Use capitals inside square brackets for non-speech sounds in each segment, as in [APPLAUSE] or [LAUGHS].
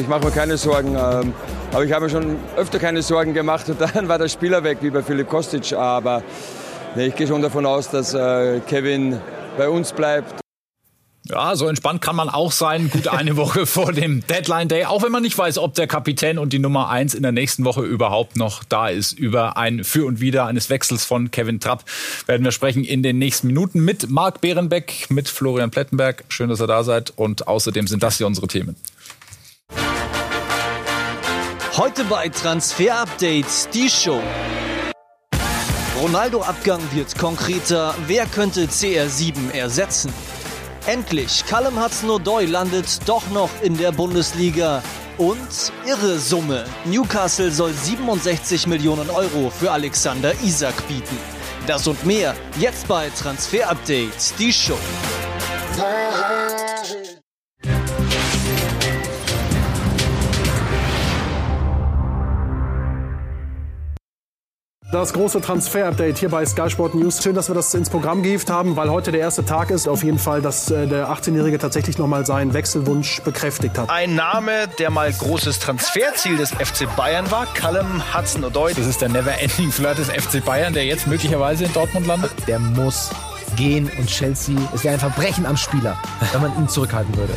Ich mache mir keine Sorgen, ähm, aber ich habe mir schon öfter keine Sorgen gemacht und [LAUGHS] dann war der Spieler weg, wie bei Philipp Kostic. Aber nee, ich gehe schon davon aus, dass äh, Kevin bei uns bleibt. Ja, so entspannt kann man auch sein. Gut eine [LAUGHS] Woche vor dem Deadline Day. Auch wenn man nicht weiß, ob der Kapitän und die Nummer eins in der nächsten Woche überhaupt noch da ist. Über ein Für und Wider eines Wechsels von Kevin Trapp werden wir sprechen in den nächsten Minuten mit Marc Behrenbeck, mit Florian Plettenberg. Schön, dass ihr da seid. Und außerdem sind das hier unsere Themen. Heute bei Transfer Updates die Show. Ronaldo-Abgang wird konkreter. Wer könnte CR7 ersetzen? Endlich, Callum Hudson-Odoi landet doch noch in der Bundesliga. Und irre Summe. Newcastle soll 67 Millionen Euro für Alexander Isak bieten. Das und mehr jetzt bei Transfer Update, die Show. Das große Transfer-Update hier bei Sky Sport News. Schön, dass wir das ins Programm gehievt haben, weil heute der erste Tag ist. Auf jeden Fall, dass äh, der 18-Jährige tatsächlich nochmal seinen Wechselwunsch bekräftigt hat. Ein Name, der mal großes Transferziel des FC Bayern war, Callum Hudson-Odoi. Das ist der Never-Ending Flirt des FC Bayern, der jetzt möglicherweise in Dortmund landet. Der muss gehen und Chelsea, es wäre ein Verbrechen am Spieler, wenn man ihn zurückhalten würde.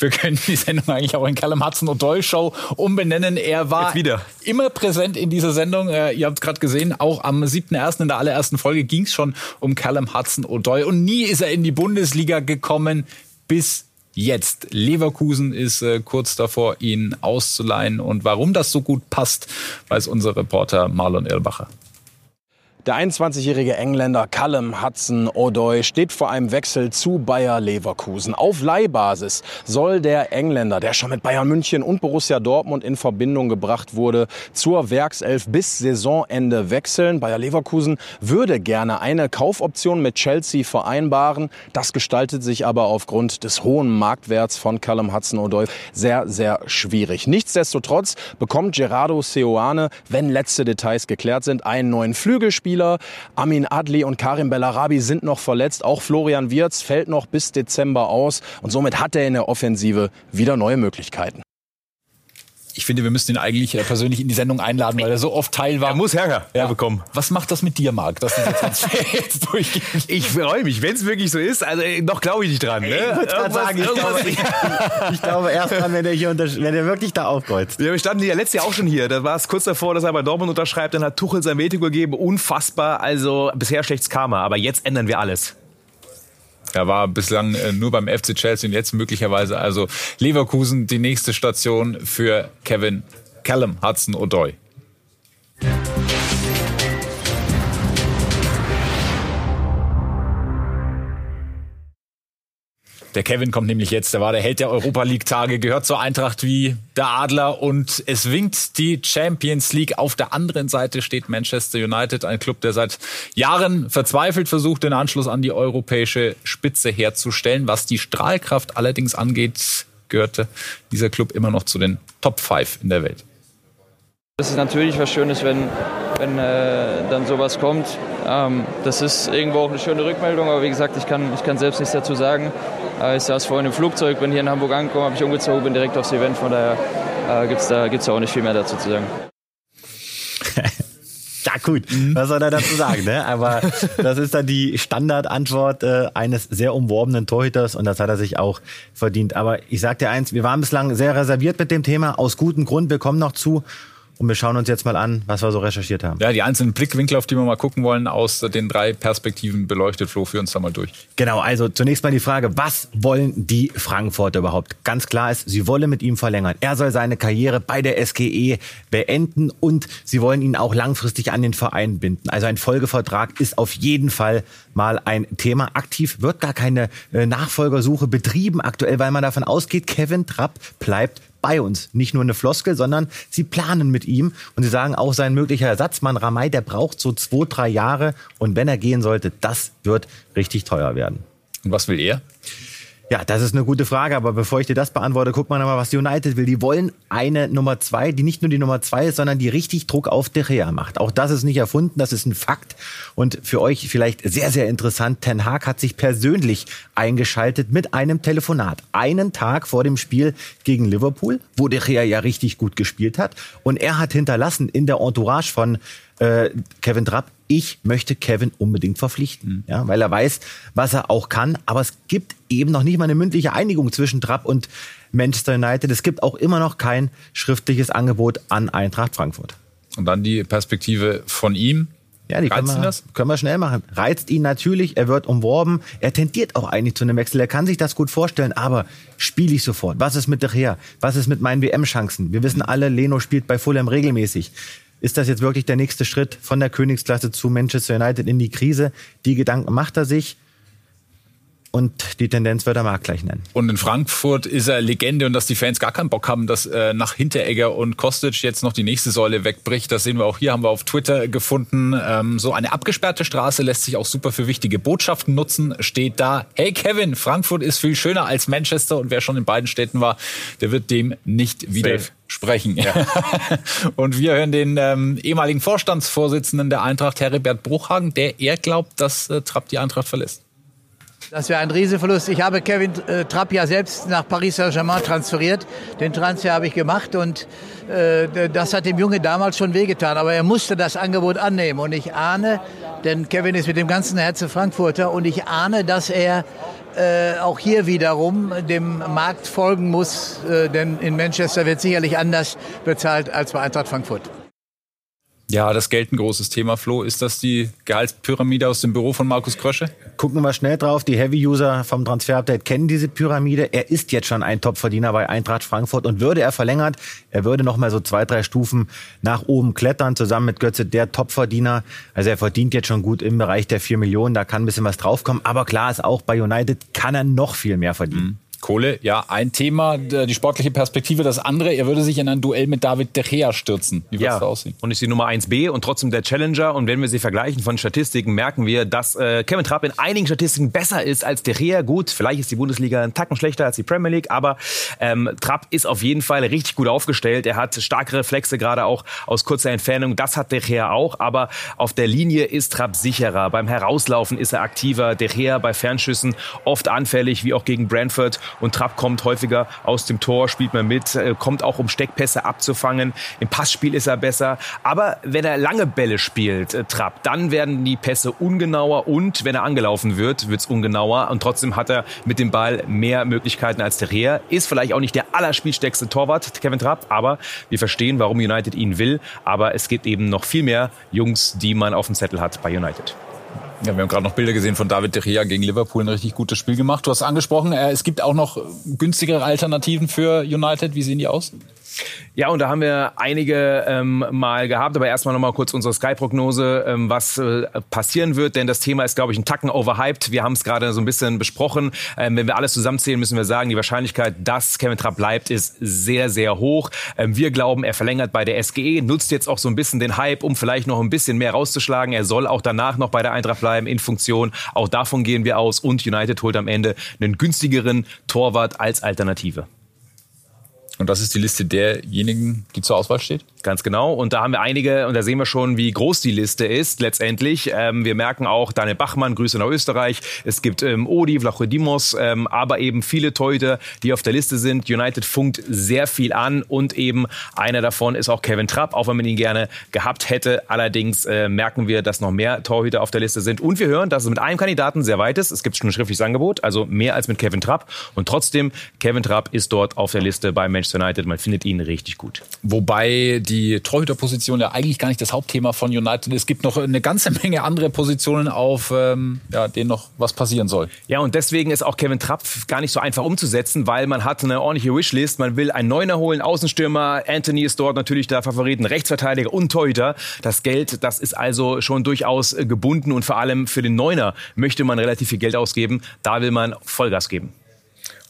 Wir können die Sendung eigentlich auch in Callum Hudson O'Doy Show umbenennen. Er war immer präsent in dieser Sendung. Äh, ihr habt es gerade gesehen, auch am 7.1. in der allerersten Folge ging es schon um Callum Hudson O'Doy. Und nie ist er in die Bundesliga gekommen bis jetzt. Leverkusen ist äh, kurz davor, ihn auszuleihen. Und warum das so gut passt, weiß unser Reporter Marlon Irlbacher. Der 21-jährige Engländer Callum Hudson-Odoi steht vor einem Wechsel zu Bayer Leverkusen. Auf Leihbasis soll der Engländer, der schon mit Bayern München und Borussia Dortmund in Verbindung gebracht wurde, zur Werkself bis Saisonende wechseln. Bayer Leverkusen würde gerne eine Kaufoption mit Chelsea vereinbaren. Das gestaltet sich aber aufgrund des hohen Marktwerts von Callum Hudson-Odoi sehr, sehr schwierig. Nichtsdestotrotz bekommt Gerardo Seoane, wenn letzte Details geklärt sind, einen neuen Flügelspieler Spieler. Amin Adli und Karim Bellarabi sind noch verletzt. Auch Florian Wirz fällt noch bis Dezember aus. Und somit hat er in der Offensive wieder neue Möglichkeiten. Ich finde, wir müssen ihn eigentlich äh, persönlich in die Sendung einladen, weil er so oft Teil war. Er muss Ärger ja. bekommen. Was macht das mit dir, Marc, dass Transfer jetzt [LAUGHS] durchgeht? Ich freue mich, wenn es wirklich so ist. Also äh, noch glaube ich nicht dran. Ne? Ich würde gerade sagen, ich glaube, ich, ich glaube, erst dran, wenn er hier wenn er wirklich da aufkreuzt. Ja, wir standen ja letztes Jahr auch schon hier. Da war es kurz davor, dass er bei Dortmund unterschreibt. Dann hat Tuchel sein Veto gegeben. Unfassbar. Also bisher schlechtes Karma. Aber jetzt ändern wir alles. Er war bislang äh, nur beim FC Chelsea und jetzt möglicherweise also Leverkusen die nächste Station für Kevin Callum Hudson Der Kevin kommt nämlich jetzt, der war der Held der Europa League Tage, gehört zur Eintracht wie der Adler und es winkt die Champions League. Auf der anderen Seite steht Manchester United, ein Club, der seit Jahren verzweifelt versucht, den Anschluss an die europäische Spitze herzustellen. Was die Strahlkraft allerdings angeht, gehörte dieser Club immer noch zu den Top 5 in der Welt. Das ist natürlich was Schönes, wenn, wenn äh, dann sowas kommt. Ähm, das ist irgendwo auch eine schöne Rückmeldung, aber wie gesagt, ich kann, ich kann selbst nichts dazu sagen. Äh, ich saß vorhin im Flugzeug, bin hier in Hamburg angekommen, habe ich umgezogen, bin direkt aufs Event, von daher äh, gibt es da, gibt's auch nicht viel mehr dazu zu sagen. [LAUGHS] Ja gut, was soll er dazu sagen, ne? Aber das ist dann die Standardantwort äh, eines sehr umworbenen Torhüters und das hat er sich auch verdient. Aber ich sag dir eins, wir waren bislang sehr reserviert mit dem Thema, aus gutem Grund, wir kommen noch zu. Und wir schauen uns jetzt mal an, was wir so recherchiert haben. Ja, die einzelnen Blickwinkel, auf die wir mal gucken wollen, aus den drei Perspektiven beleuchtet. Flo, führ uns da mal durch. Genau, also zunächst mal die Frage, was wollen die Frankfurter überhaupt? Ganz klar ist, sie wollen mit ihm verlängern. Er soll seine Karriere bei der SGE beenden und sie wollen ihn auch langfristig an den Verein binden. Also ein Folgevertrag ist auf jeden Fall mal ein Thema. Aktiv wird gar keine äh, Nachfolgersuche betrieben aktuell, weil man davon ausgeht, Kevin Trapp bleibt bei uns. Nicht nur eine Floskel, sondern sie planen mit ihm und sie sagen auch sein möglicher Ersatzmann Ramay, der braucht so zwei, drei Jahre und wenn er gehen sollte, das wird richtig teuer werden. Und was will er? Ja, das ist eine gute Frage, aber bevor ich dir das beantworte, guck mal nochmal, was United will. Die wollen eine Nummer zwei, die nicht nur die Nummer zwei ist, sondern die richtig Druck auf De Gea macht. Auch das ist nicht erfunden, das ist ein Fakt. Und für euch vielleicht sehr, sehr interessant, Ten Hag hat sich persönlich eingeschaltet mit einem Telefonat. Einen Tag vor dem Spiel gegen Liverpool, wo De Gea ja richtig gut gespielt hat. Und er hat hinterlassen in der Entourage von äh, Kevin Trapp, ich möchte Kevin unbedingt verpflichten, ja, weil er weiß, was er auch kann. Aber es gibt eben noch nicht mal eine mündliche Einigung zwischen Trapp und Manchester United. Es gibt auch immer noch kein schriftliches Angebot an Eintracht Frankfurt. Und dann die Perspektive von ihm. Ja, die können wir, das? können wir schnell machen. Reizt ihn natürlich, er wird umworben, er tendiert auch eigentlich zu einem Wechsel, er kann sich das gut vorstellen, aber spiele ich sofort? Was ist mit der Her? Was ist mit meinen WM-Chancen? Wir wissen alle, Leno spielt bei Fulham regelmäßig. Ist das jetzt wirklich der nächste Schritt von der Königsklasse zu Manchester United in die Krise? Die Gedanken macht er sich. Und die Tendenz wird er Markt gleich nennen. Und in Frankfurt ist er Legende und dass die Fans gar keinen Bock haben, dass äh, nach Hinteregger und Kostic jetzt noch die nächste Säule wegbricht. Das sehen wir auch hier, haben wir auf Twitter gefunden. Ähm, so eine abgesperrte Straße lässt sich auch super für wichtige Botschaften nutzen. Steht da, hey Kevin, Frankfurt ist viel schöner als Manchester und wer schon in beiden Städten war, der wird dem nicht widersprechen. Ja. [LAUGHS] und wir hören den ähm, ehemaligen Vorstandsvorsitzenden der Eintracht, Heribert Bruchhagen, der eher glaubt, dass äh, Trapp die Eintracht verlässt. Das wäre ein Riesenverlust. Ich habe Kevin äh, Trapp ja selbst nach Paris Saint-Germain transferiert. Den Transfer habe ich gemacht und äh, das hat dem Junge damals schon wehgetan. Aber er musste das Angebot annehmen. Und ich ahne, denn Kevin ist mit dem ganzen Herzen Frankfurter und ich ahne, dass er äh, auch hier wiederum dem Markt folgen muss, äh, denn in Manchester wird sicherlich anders bezahlt als bei Eintracht Frankfurt. Ja, das Geld ein großes Thema, Flo. Ist das die Gehaltspyramide aus dem Büro von Markus Krösche? Gucken wir schnell drauf. Die Heavy-User vom Transfer-Update kennen diese Pyramide. Er ist jetzt schon ein Topverdiener bei Eintracht Frankfurt und würde er verlängert, er würde noch mal so zwei, drei Stufen nach oben klettern, zusammen mit Götze, der Topverdiener. Also er verdient jetzt schon gut im Bereich der vier Millionen, da kann ein bisschen was draufkommen. Aber klar ist auch, bei United kann er noch viel mehr verdienen. Mhm. Kohle, ja, ein Thema, die sportliche Perspektive. Das andere, er würde sich in ein Duell mit David De Gea stürzen. Wie ja. aussehen? Und ist die Nummer 1b und trotzdem der Challenger. Und wenn wir sie vergleichen von Statistiken, merken wir, dass äh, Kevin Trapp in einigen Statistiken besser ist als De Gea. Gut, vielleicht ist die Bundesliga einen Tacken schlechter als die Premier League, aber ähm, Trapp ist auf jeden Fall richtig gut aufgestellt. Er hat starke Reflexe, gerade auch aus kurzer Entfernung. Das hat De Gea auch, aber auf der Linie ist Trapp sicherer. Beim Herauslaufen ist er aktiver. De Gea bei Fernschüssen oft anfällig, wie auch gegen Brentford und Trapp kommt häufiger aus dem Tor, spielt man mit, äh, kommt auch um Steckpässe abzufangen. Im Passspiel ist er besser. Aber wenn er lange Bälle spielt, äh, Trapp, dann werden die Pässe ungenauer und wenn er angelaufen wird, wird es ungenauer. Und trotzdem hat er mit dem Ball mehr Möglichkeiten als der Reher. Ist vielleicht auch nicht der allerspielstärkste Torwart, Kevin Trapp, aber wir verstehen, warum United ihn will. Aber es gibt eben noch viel mehr Jungs, die man auf dem Zettel hat bei United. Ja, wir haben gerade noch Bilder gesehen von David De Gea gegen Liverpool, ein richtig gutes Spiel gemacht. Du hast angesprochen, äh, es gibt auch noch günstigere Alternativen für United. Wie sehen die aus? Ja, und da haben wir einige ähm, mal gehabt, aber erstmal nochmal kurz unsere Sky-Prognose, ähm, was äh, passieren wird, denn das Thema ist, glaube ich, ein Tacken overhyped. Wir haben es gerade so ein bisschen besprochen. Ähm, wenn wir alles zusammenzählen, müssen wir sagen, die Wahrscheinlichkeit, dass Kevin Trapp bleibt, ist sehr, sehr hoch. Ähm, wir glauben, er verlängert bei der SGE, nutzt jetzt auch so ein bisschen den Hype, um vielleicht noch ein bisschen mehr rauszuschlagen. Er soll auch danach noch bei der Eintracht bleiben in Funktion. Auch davon gehen wir aus und United holt am Ende einen günstigeren Torwart als Alternative. Und das ist die Liste derjenigen, die zur Auswahl steht? Ganz genau. Und da haben wir einige, und da sehen wir schon, wie groß die Liste ist letztendlich. Ähm, wir merken auch Daniel Bachmann, Grüße nach Österreich. Es gibt ähm, Odi, Vlachodimos, ähm, aber eben viele Torhüter, die auf der Liste sind. United funkt sehr viel an und eben einer davon ist auch Kevin Trapp, auch wenn man ihn gerne gehabt hätte. Allerdings äh, merken wir, dass noch mehr Torhüter auf der Liste sind. Und wir hören, dass es mit einem Kandidaten sehr weit ist. Es gibt schon ein schriftliches Angebot, also mehr als mit Kevin Trapp. Und trotzdem, Kevin Trapp ist dort auf der Liste bei Manchester Manchester United. Man findet ihn richtig gut. Wobei die Torhüterposition ja eigentlich gar nicht das Hauptthema von United ist. Es gibt noch eine ganze [LAUGHS] Menge andere Positionen, auf ähm, ja, denen noch was passieren soll. Ja, und deswegen ist auch Kevin Trapp gar nicht so einfach umzusetzen, weil man hat eine ordentliche Wishlist. Man will einen Neuner holen, Außenstürmer. Anthony ist dort natürlich der Favorit, ein Rechtsverteidiger und Torhüter. Das Geld, das ist also schon durchaus gebunden und vor allem für den Neuner möchte man relativ viel Geld ausgeben. Da will man Vollgas geben.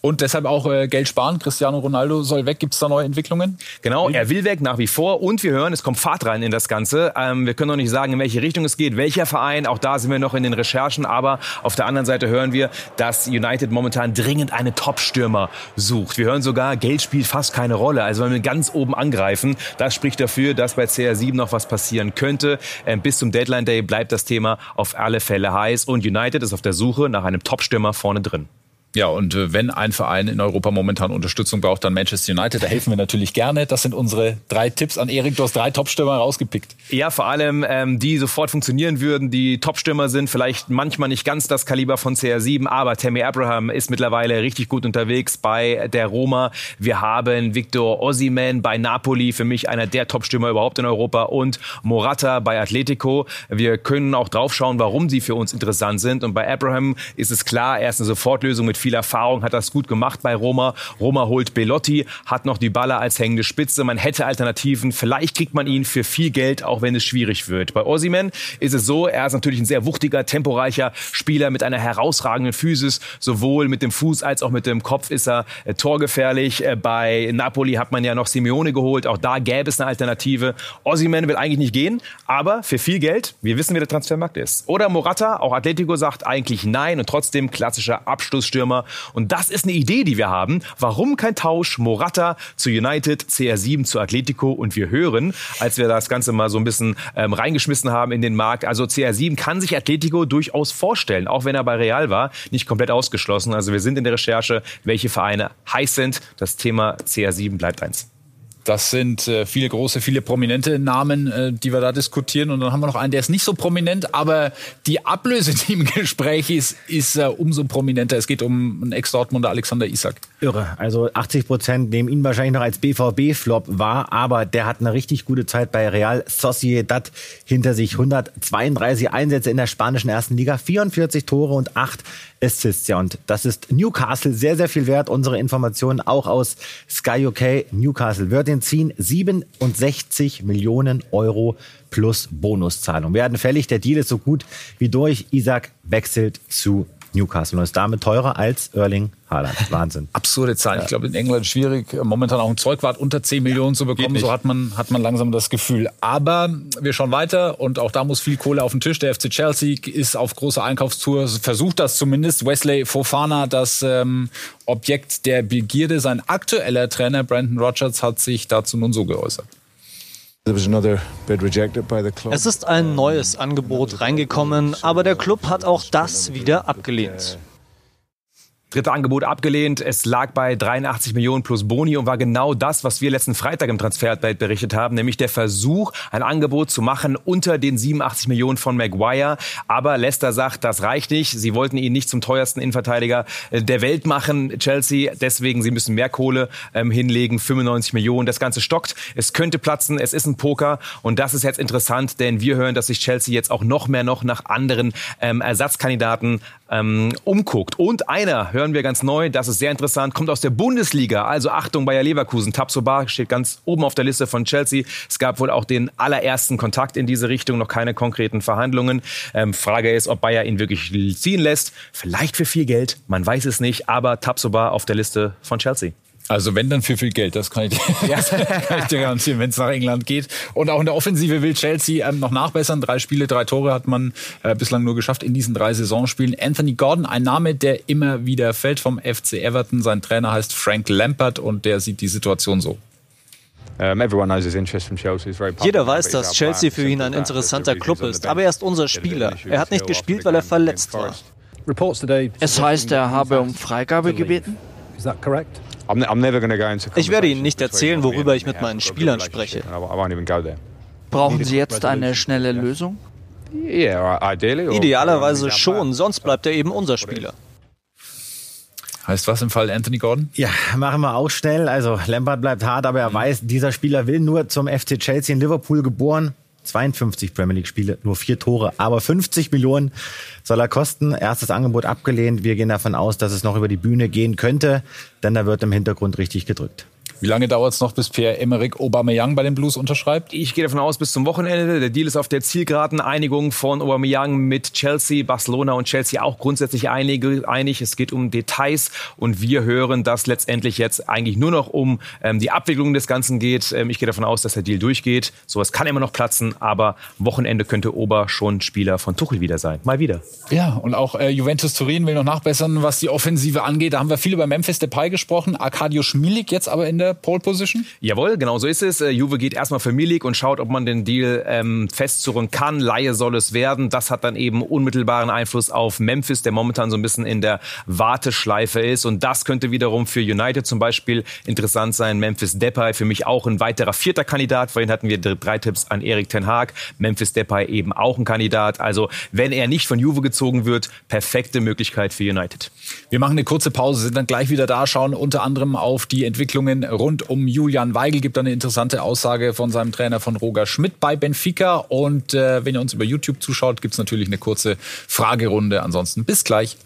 Und deshalb auch äh, Geld sparen. Cristiano Ronaldo soll weg. Gibt es da neue Entwicklungen? Genau, er will weg nach wie vor. Und wir hören, es kommt Fahrt rein in das Ganze. Ähm, wir können noch nicht sagen, in welche Richtung es geht, welcher Verein. Auch da sind wir noch in den Recherchen. Aber auf der anderen Seite hören wir, dass United momentan dringend einen Top-Stürmer sucht. Wir hören sogar, Geld spielt fast keine Rolle. Also wenn wir ganz oben angreifen, das spricht dafür, dass bei CR7 noch was passieren könnte. Ähm, bis zum Deadline Day bleibt das Thema auf alle Fälle heiß. Und United ist auf der Suche nach einem Top-Stürmer vorne drin. Ja, und äh, wenn ein Verein in Europa momentan Unterstützung braucht, dann Manchester United. Da helfen wir natürlich gerne. Das sind unsere drei Tipps an Erik. Du hast drei Topstürmer rausgepickt. Ja, vor allem, ähm, die sofort funktionieren würden, die Topstürmer sind. Vielleicht manchmal nicht ganz das Kaliber von CR7, aber Tammy Abraham ist mittlerweile richtig gut unterwegs bei der Roma. Wir haben Victor Osimhen bei Napoli, für mich einer der Topstürmer überhaupt in Europa und Morata bei Atletico. Wir können auch draufschauen, warum sie für uns interessant sind. Und bei Abraham ist es klar, er ist eine Sofortlösung mit viel Erfahrung, hat das gut gemacht bei Roma. Roma holt Belotti, hat noch die Baller als hängende Spitze. Man hätte Alternativen. Vielleicht kriegt man ihn für viel Geld, auch wenn es schwierig wird. Bei Osimen ist es so, er ist natürlich ein sehr wuchtiger, temporeicher Spieler mit einer herausragenden Physis. Sowohl mit dem Fuß als auch mit dem Kopf ist er äh, torgefährlich. Äh, bei Napoli hat man ja noch Simeone geholt. Auch da gäbe es eine Alternative. Osimen will eigentlich nicht gehen, aber für viel Geld, wir wissen, wie der Transfermarkt ist. Oder Morata, auch Atletico sagt eigentlich nein und trotzdem klassischer Abschlussstürmer Stürmer. Und das ist eine Idee, die wir haben. Warum kein Tausch? Morata zu United, CR7 zu Atletico. Und wir hören, als wir das Ganze mal so ein bisschen ähm, reingeschmissen haben in den Markt, also CR7 kann sich Atletico durchaus vorstellen, auch wenn er bei Real war, nicht komplett ausgeschlossen. Also wir sind in der Recherche, welche Vereine heiß sind. Das Thema CR7 bleibt eins. Das sind äh, viele große, viele prominente Namen, äh, die wir da diskutieren. Und dann haben wir noch einen, der ist nicht so prominent, aber die Ablöse, die im Gespräch ist, ist äh, umso prominenter. Es geht um einen Ex-Dortmunder Alexander Isak. Irre. Also 80 Prozent nehmen ihn wahrscheinlich noch als BVB-Flop wahr, aber der hat eine richtig gute Zeit bei Real Sociedad hinter sich. 132 Einsätze in der spanischen ersten Liga, 44 Tore und 8 Assists. Ja, und das ist Newcastle sehr, sehr viel wert. Unsere Informationen auch aus Sky UK. Newcastle wird den ziehen 67 Millionen Euro plus Bonuszahlung. Werden fällig. Der Deal ist so gut wie durch. Isaac wechselt zu Newcastle und ist damit teurer als Erling Haaland. [LAUGHS] Wahnsinn. Absurde Zahlen. Ja. Ich glaube, in England schwierig, momentan auch ein Zeugwart unter 10 Millionen zu bekommen. So hat man, hat man langsam das Gefühl. Aber wir schauen weiter und auch da muss viel Kohle auf den Tisch. Der FC Chelsea ist auf großer Einkaufstour, versucht das zumindest. Wesley Fofana, das ähm, Objekt der Begierde. Sein aktueller Trainer Brandon Rogers hat sich dazu nun so geäußert. Es ist ein neues Angebot reingekommen, aber der Club hat auch das wieder abgelehnt. Dritte Angebot abgelehnt. Es lag bei 83 Millionen plus Boni und war genau das, was wir letzten Freitag im Transferupdate berichtet haben, nämlich der Versuch, ein Angebot zu machen unter den 87 Millionen von Maguire. Aber Leicester sagt, das reicht nicht. Sie wollten ihn nicht zum teuersten Innenverteidiger äh, der Welt machen, Chelsea. Deswegen, sie müssen mehr Kohle ähm, hinlegen, 95 Millionen. Das Ganze stockt. Es könnte platzen. Es ist ein Poker. Und das ist jetzt interessant, denn wir hören, dass sich Chelsea jetzt auch noch mehr noch nach anderen ähm, Ersatzkandidaten ähm, umguckt. Und einer, hören wir ganz neu, das ist sehr interessant, kommt aus der Bundesliga. Also Achtung, Bayer Leverkusen. Tabsoba steht ganz oben auf der Liste von Chelsea. Es gab wohl auch den allerersten Kontakt in diese Richtung, noch keine konkreten Verhandlungen. Ähm, Frage ist, ob Bayer ihn wirklich ziehen lässt. Vielleicht für viel Geld, man weiß es nicht, aber Tabsoba auf der Liste von Chelsea. Also wenn dann für viel Geld, das kann ich, ja, [LAUGHS] kann ich dir garantieren, wenn es nach England geht. Und auch in der Offensive will Chelsea ähm, noch nachbessern. Drei Spiele, drei Tore hat man äh, bislang nur geschafft in diesen drei Saisonspielen. Anthony Gordon, ein Name, der immer wieder fällt vom FC Everton. Sein Trainer heißt Frank Lampard und der sieht die Situation so. Jeder weiß, dass Chelsea für ihn ein interessanter Club ist, aber er ist unser Spieler. Er hat nicht gespielt, weil er verletzt war. Es heißt, er habe um Freigabe gebeten? Ist das korrekt? Ich werde Ihnen nicht erzählen, worüber ich mit meinen Spielern spreche. Brauchen Sie jetzt eine schnelle Lösung? Idealerweise schon, sonst bleibt er eben unser Spieler. Heißt was im Fall Anthony Gordon? Ja, machen wir auch schnell. Also Lampard bleibt hart, aber er mhm. weiß, dieser Spieler will nur zum FC Chelsea in Liverpool geboren. 52 Premier League Spiele, nur vier Tore, aber 50 Millionen soll er kosten. Erstes Angebot abgelehnt. Wir gehen davon aus, dass es noch über die Bühne gehen könnte, denn da wird im Hintergrund richtig gedrückt. Wie lange dauert es noch, bis Pierre-Emerick Aubameyang bei den Blues unterschreibt? Ich gehe davon aus, bis zum Wochenende. Der Deal ist auf der Zielgeraden. Einigung von Aubameyang mit Chelsea, Barcelona und Chelsea auch grundsätzlich einig. Es geht um Details und wir hören, dass letztendlich jetzt eigentlich nur noch um ähm, die Abwicklung des Ganzen geht. Ähm, ich gehe davon aus, dass der Deal durchgeht. Sowas kann immer noch platzen, aber Wochenende könnte Ober schon Spieler von Tuchel wieder sein. Mal wieder. Ja, und auch äh, Juventus Turin will noch nachbessern, was die Offensive angeht. Da haben wir viel über Memphis Depay gesprochen. Arkadio Schmilik jetzt aber in der Pole Position? Jawohl, genau so ist es. Äh, Juve geht erstmal für Milik und schaut, ob man den Deal ähm, festzurren kann. Laie soll es werden. Das hat dann eben unmittelbaren Einfluss auf Memphis, der momentan so ein bisschen in der Warteschleife ist. Und das könnte wiederum für United zum Beispiel interessant sein. Memphis Depay für mich auch ein weiterer vierter Kandidat. Vorhin hatten wir drei Tipps an Erik Ten Haag. Memphis Depay eben auch ein Kandidat. Also wenn er nicht von Juve gezogen wird, perfekte Möglichkeit für United. Wir machen eine kurze Pause, sind dann gleich wieder da, schauen unter anderem auf die Entwicklungen rund um Julian Weigel gibt eine interessante Aussage von seinem Trainer von Roger Schmidt bei Benfica. Und äh, wenn ihr uns über YouTube zuschaut, gibt es natürlich eine kurze Fragerunde. Ansonsten bis gleich.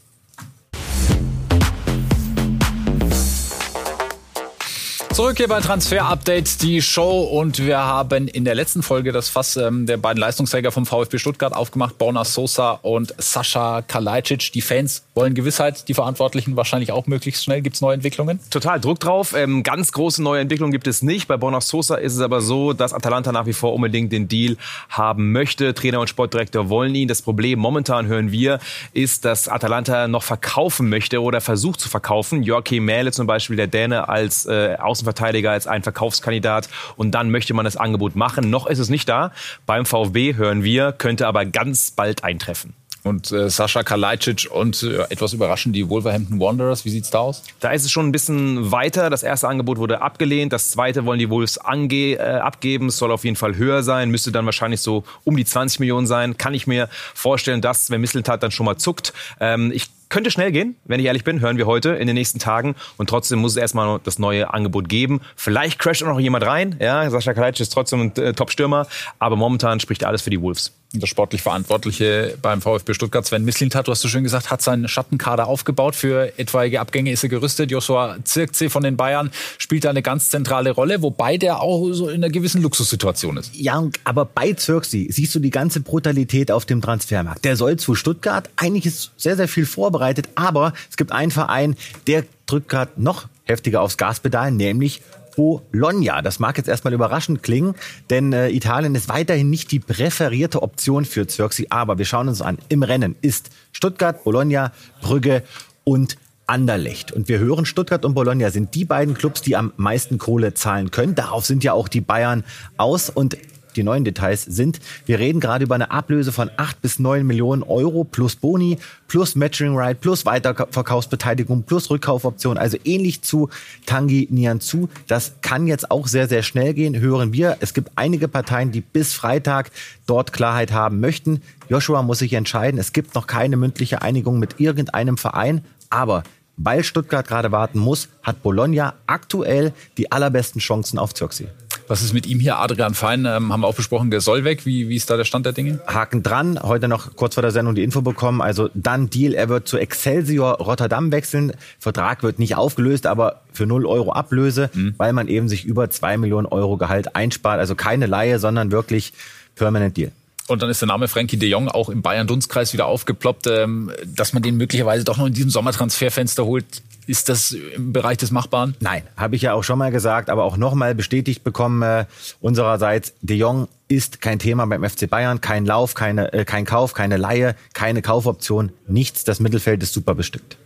Zurück hier bei Transfer Update, die Show. Und wir haben in der letzten Folge das Fass ähm, der beiden Leistungsträger vom VfB Stuttgart aufgemacht, Borna Sosa und Sascha Kalajdzic. Die Fans wollen Gewissheit, die Verantwortlichen wahrscheinlich auch möglichst schnell. Gibt es neue Entwicklungen? Total Druck drauf. Ähm, ganz große neue Entwicklungen gibt es nicht. Bei Borna Sosa ist es aber so, dass Atalanta nach wie vor unbedingt den Deal haben möchte. Trainer und Sportdirektor wollen ihn. Das Problem momentan hören wir, ist, dass Atalanta noch verkaufen möchte oder versucht zu verkaufen. Joachim Mähle zum Beispiel, der Däne als äh, Außen Außenverteidiger als ein Verkaufskandidat und dann möchte man das Angebot machen. Noch ist es nicht da. Beim VfB hören wir, könnte aber ganz bald eintreffen. Und äh, Sascha Kalajdzic und äh, etwas überraschend die Wolverhampton Wanderers. Wie sieht's da aus? Da ist es schon ein bisschen weiter. Das erste Angebot wurde abgelehnt. Das zweite wollen die Wolves ange äh, abgeben. Es soll auf jeden Fall höher sein. Müsste dann wahrscheinlich so um die 20 Millionen sein. Kann ich mir vorstellen, dass, wenn Misseltat dann schon mal zuckt. Ähm, ich könnte schnell gehen, wenn ich ehrlich bin, hören wir heute in den nächsten Tagen. Und trotzdem muss es erstmal das neue Angebot geben. Vielleicht crasht auch noch jemand rein. Ja, Sascha Kalajdzic ist trotzdem ein äh, Top-Stürmer. Aber momentan spricht alles für die Wolves der sportlich Verantwortliche beim VfB Stuttgart, Sven Mislintat, du hast so schön gesagt, hat seinen Schattenkader aufgebaut. Für etwaige Abgänge ist er gerüstet. Joshua Zirkzee von den Bayern spielt da eine ganz zentrale Rolle, wobei der auch so in einer gewissen Luxussituation ist. Ja, aber bei Zirkzee siehst du die ganze Brutalität auf dem Transfermarkt. Der soll zu Stuttgart. Eigentlich ist sehr, sehr viel vorbereitet, aber es gibt einen Verein, der drückt gerade noch heftiger aufs Gaspedal, nämlich Bologna. Das mag jetzt erstmal überraschend klingen, denn äh, Italien ist weiterhin nicht die präferierte Option für Zirksi. Aber wir schauen uns an. Im Rennen ist Stuttgart, Bologna, Brügge und Anderlecht. Und wir hören, Stuttgart und Bologna sind die beiden Clubs, die am meisten Kohle zahlen können. Darauf sind ja auch die Bayern aus. Und die neuen Details sind, wir reden gerade über eine Ablöse von 8 bis 9 Millionen Euro plus Boni, plus Matching Right, plus Weiterverkaufsbeteiligung, plus Rückkaufoption. Also ähnlich zu Tangi Nianzu. Das kann jetzt auch sehr, sehr schnell gehen, hören wir. Es gibt einige Parteien, die bis Freitag dort Klarheit haben möchten. Joshua muss sich entscheiden. Es gibt noch keine mündliche Einigung mit irgendeinem Verein. Aber weil Stuttgart gerade warten muss, hat Bologna aktuell die allerbesten Chancen auf Zirksi. Was ist mit ihm hier? Adrian Fein ähm, haben wir auch besprochen, der soll weg. Wie, wie ist da der Stand der Dinge? Haken dran. Heute noch kurz vor der Sendung die Info bekommen. Also dann Deal. Er wird zu Excelsior Rotterdam wechseln. Vertrag wird nicht aufgelöst, aber für 0 Euro Ablöse, mhm. weil man eben sich über 2 Millionen Euro Gehalt einspart. Also keine Laie, sondern wirklich Permanent Deal. Und dann ist der Name Frankie de Jong auch im Bayern-Dunstkreis wieder aufgeploppt, ähm, dass man den möglicherweise doch noch in diesem Sommertransferfenster holt. Ist das im Bereich des Machbaren? Nein, habe ich ja auch schon mal gesagt, aber auch nochmal bestätigt bekommen äh, unsererseits. De Jong ist kein Thema beim FC Bayern, kein Lauf, keine, äh, kein Kauf, keine Laie, keine Kaufoption, nichts. Das Mittelfeld ist super bestimmt.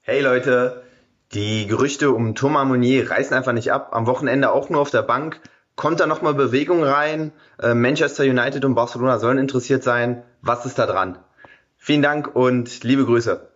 Hey Leute, die Gerüchte um Thomas Monnier reißen einfach nicht ab. Am Wochenende auch nur auf der Bank kommt da nochmal Bewegung rein? Äh, Manchester United und Barcelona sollen interessiert sein. Was ist da dran? Vielen Dank und liebe Grüße.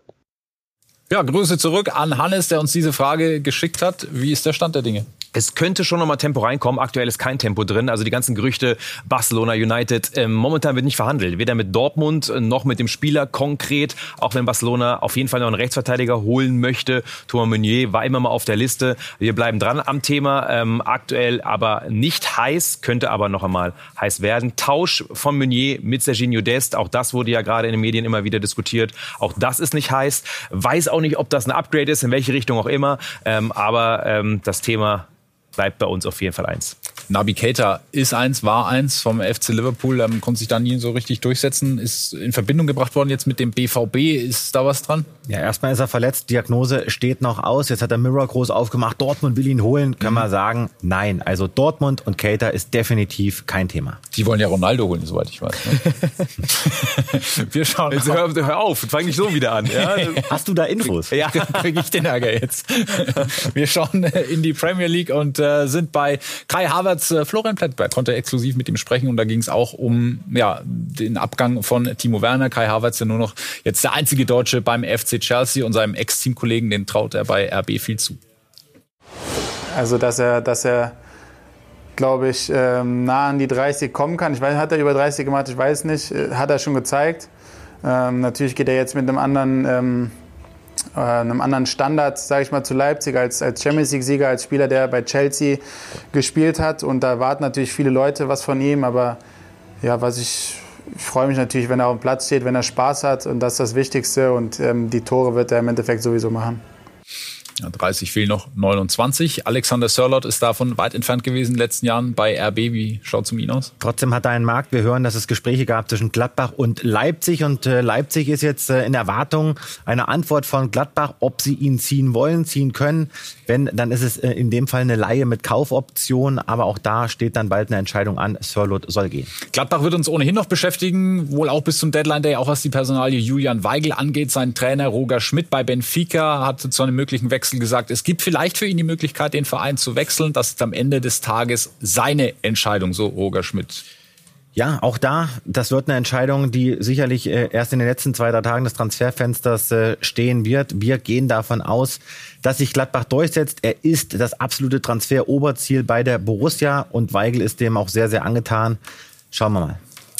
Ja, Grüße zurück an Hannes, der uns diese Frage geschickt hat. Wie ist der Stand der Dinge? Es könnte schon nochmal Tempo reinkommen. Aktuell ist kein Tempo drin. Also die ganzen Gerüchte, Barcelona, United, ähm, momentan wird nicht verhandelt. Weder mit Dortmund noch mit dem Spieler konkret. Auch wenn Barcelona auf jeden Fall noch einen Rechtsverteidiger holen möchte. Thomas Meunier war immer mal auf der Liste. Wir bleiben dran am Thema. Ähm, aktuell aber nicht heiß, könnte aber noch einmal heiß werden. Tausch von Meunier mit Serginho Dest. Auch das wurde ja gerade in den Medien immer wieder diskutiert. Auch das ist nicht heiß. Weiß auch nicht, ob das ein Upgrade ist, in welche Richtung auch immer. Ähm, aber ähm, das Thema bleibt bei uns auf jeden Fall eins. Nabi Keita ist eins, war eins vom FC Liverpool, ähm, konnte sich da nie so richtig durchsetzen, ist in Verbindung gebracht worden jetzt mit dem BVB. Ist da was dran? Ja, erstmal ist er verletzt, Diagnose steht noch aus. Jetzt hat der Mirror groß aufgemacht, Dortmund will ihn holen. Können mhm. wir sagen, nein. Also Dortmund und Keita ist definitiv kein Thema. Die wollen ja Ronaldo holen, soweit ich weiß. Ne? [LAUGHS] wir schauen jetzt hör, hör auf, fang nicht so wieder an. [LAUGHS] Ja? Hast du da Infos? Ja, kriege ich den Ärger jetzt. wir schauen in die Premier League und äh, sind bei Kai Havertz. Äh, Florian Plettenberg konnte exklusiv mit ihm sprechen und da ging es auch um ja, den Abgang von Timo Werner. Kai Havertz ja nur noch jetzt der einzige Deutsche beim FC Chelsea und seinem Ex-Teamkollegen, den traut er bei RB viel zu. Also, dass er, dass er glaube ich, ähm, nah an die 30 kommen kann. Ich weiß, hat er über 30 gemacht, ich weiß nicht, äh, hat er schon gezeigt. Ähm, natürlich geht er jetzt mit einem anderen ähm, äh, einem anderen Standard, sage ich mal, zu Leipzig als, als Champions League-Sieger, als Spieler, der bei Chelsea gespielt hat. Und da warten natürlich viele Leute was von ihm. Aber ja, was ich, ich freue mich natürlich, wenn er auf dem Platz steht, wenn er Spaß hat. Und das ist das Wichtigste. Und ähm, die Tore wird er im Endeffekt sowieso machen. Ja, 30 fehlen noch 29. Alexander Sörlot ist davon weit entfernt gewesen in den letzten Jahren bei RB. Wie schaut es um ihn aus? Trotzdem hat er einen Markt. Wir hören, dass es Gespräche gab zwischen Gladbach und Leipzig. Und äh, Leipzig ist jetzt äh, in Erwartung einer Antwort von Gladbach, ob sie ihn ziehen wollen, ziehen können. Wenn, dann ist es äh, in dem Fall eine Laie mit Kaufoption. Aber auch da steht dann bald eine Entscheidung an. Sörlot soll gehen. Gladbach wird uns ohnehin noch beschäftigen, wohl auch bis zum Deadline Day, auch was die Personalie Julian Weigel angeht. Sein Trainer Roger Schmidt bei Benfica hat zu einem möglichen Wechsel Wechsel gesagt, es gibt vielleicht für ihn die Möglichkeit, den Verein zu wechseln. Das ist am Ende des Tages seine Entscheidung, so Roger Schmidt. Ja, auch da, das wird eine Entscheidung, die sicherlich äh, erst in den letzten zwei, drei Tagen des Transferfensters äh, stehen wird. Wir gehen davon aus, dass sich Gladbach durchsetzt. Er ist das absolute Transferoberziel bei der Borussia und Weigel ist dem auch sehr, sehr angetan. Schauen wir mal.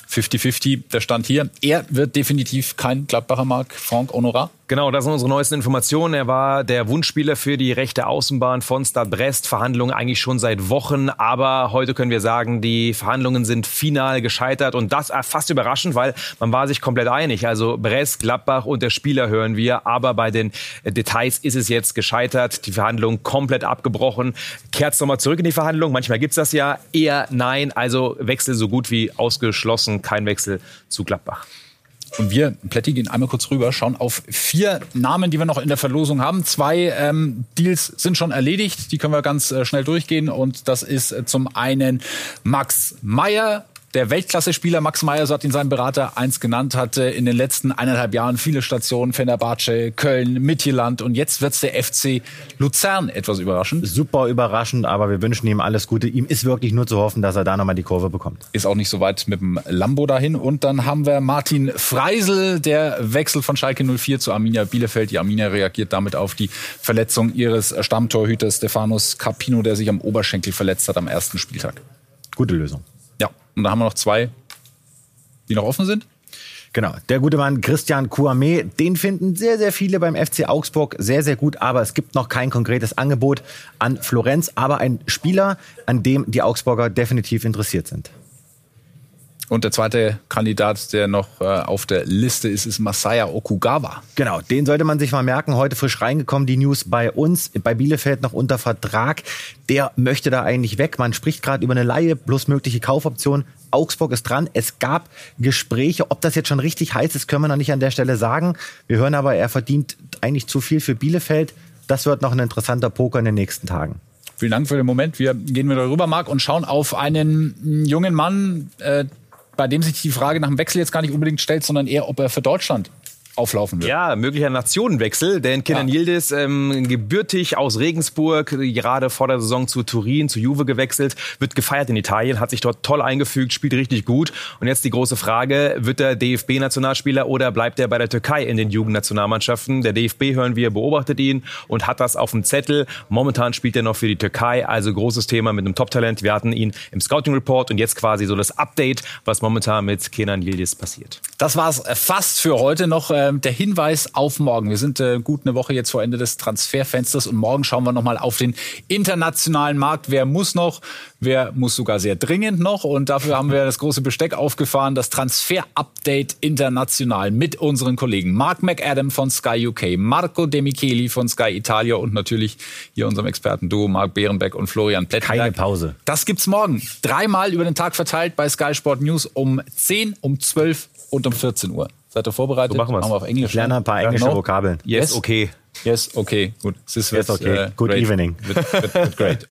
50-50, der Stand hier. Er wird definitiv kein Gladbacher Mark, Frank Honorar. Genau, das sind unsere neuesten Informationen. Er war der Wunschspieler für die rechte Außenbahn von Stade Brest. Verhandlungen eigentlich schon seit Wochen. Aber heute können wir sagen, die Verhandlungen sind final gescheitert. Und das fast überraschend, weil man war sich komplett einig. Also Brest, Gladbach und der Spieler hören wir. Aber bei den Details ist es jetzt gescheitert. Die Verhandlungen komplett abgebrochen. Kehrt nochmal zurück in die Verhandlungen. Manchmal gibt's das ja. Eher nein. Also Wechsel so gut wie ausgeschlossen. Kein Wechsel zu Gladbach. Und wir, Plätti, gehen einmal kurz rüber, schauen auf vier Namen, die wir noch in der Verlosung haben. Zwei ähm, Deals sind schon erledigt, die können wir ganz äh, schnell durchgehen. Und das ist äh, zum einen Max Meyer, der Weltklasse-Spieler Max Meyer, so hat ihn sein Berater eins genannt, hatte in den letzten eineinhalb Jahren viele Stationen, Fenerbahce, Köln, Midtjylland und jetzt wird's der FC Luzern etwas überraschend. Super überraschend, aber wir wünschen ihm alles Gute. Ihm ist wirklich nur zu hoffen, dass er da nochmal die Kurve bekommt. Ist auch nicht so weit mit dem Lambo dahin. Und dann haben wir Martin Freisel, der Wechsel von Schalke 04 zu Arminia Bielefeld. Die Arminia reagiert damit auf die Verletzung ihres Stammtorhüters Stefanos Capino, der sich am Oberschenkel verletzt hat am ersten Spieltag. Gute Lösung. Und da haben wir noch zwei, die noch offen sind. Genau, der gute Mann Christian Kouame, den finden sehr, sehr viele beim FC Augsburg sehr, sehr gut, aber es gibt noch kein konkretes Angebot an Florenz, aber ein Spieler, an dem die Augsburger definitiv interessiert sind. Und der zweite Kandidat, der noch äh, auf der Liste ist, ist Masaya Okugawa. Genau, den sollte man sich mal merken. Heute frisch reingekommen, die News bei uns, bei Bielefeld noch unter Vertrag. Der möchte da eigentlich weg. Man spricht gerade über eine Laie plus mögliche Kaufoption. Augsburg ist dran. Es gab Gespräche. Ob das jetzt schon richtig heiß ist, können wir noch nicht an der Stelle sagen. Wir hören aber, er verdient eigentlich zu viel für Bielefeld. Das wird noch ein interessanter Poker in den nächsten Tagen. Vielen Dank für den Moment. Wir gehen wieder rüber, Marc, und schauen auf einen jungen Mann, äh, bei dem sich die Frage nach dem Wechsel jetzt gar nicht unbedingt stellt, sondern eher, ob er für Deutschland auflaufen wird. Ja, möglicher Nationenwechsel, denn Kenan ja. Yildiz, ähm, gebürtig aus Regensburg, gerade vor der Saison zu Turin, zu Juve gewechselt, wird gefeiert in Italien, hat sich dort toll eingefügt, spielt richtig gut. Und jetzt die große Frage, wird er DFB-Nationalspieler oder bleibt er bei der Türkei in den Jugendnationalmannschaften? Der DFB, hören wir, beobachtet ihn und hat das auf dem Zettel. Momentan spielt er noch für die Türkei, also großes Thema mit einem Top-Talent. Wir hatten ihn im Scouting-Report und jetzt quasi so das Update, was momentan mit Kenan Yildiz passiert. Das war's fast für heute noch. Äh, der Hinweis auf morgen. Wir sind äh, gut eine Woche jetzt vor Ende des Transferfensters und morgen schauen wir nochmal auf den internationalen Markt. Wer muss noch? Wer muss sogar sehr dringend noch? Und dafür haben wir das große Besteck aufgefahren, das Transfer-Update international mit unseren Kollegen Mark McAdam von Sky UK, Marco De Micheli von Sky Italia und natürlich hier unserem Experten-Duo Marc Behrenbeck und Florian Plettenberg. Keine Pause. Das gibt's morgen. Dreimal über den Tag verteilt bei Sky Sport News um 10, um 12 und um 14 Uhr. Seid ihr vorbereitet? So machen wir's. Machen wir auf Englisch. Ich lerne ein paar englische. Vokabeln. Yes, okay. Yes, okay. Gut. This yes, okay. Uh, Good great. evening. With, with, with great. [LAUGHS]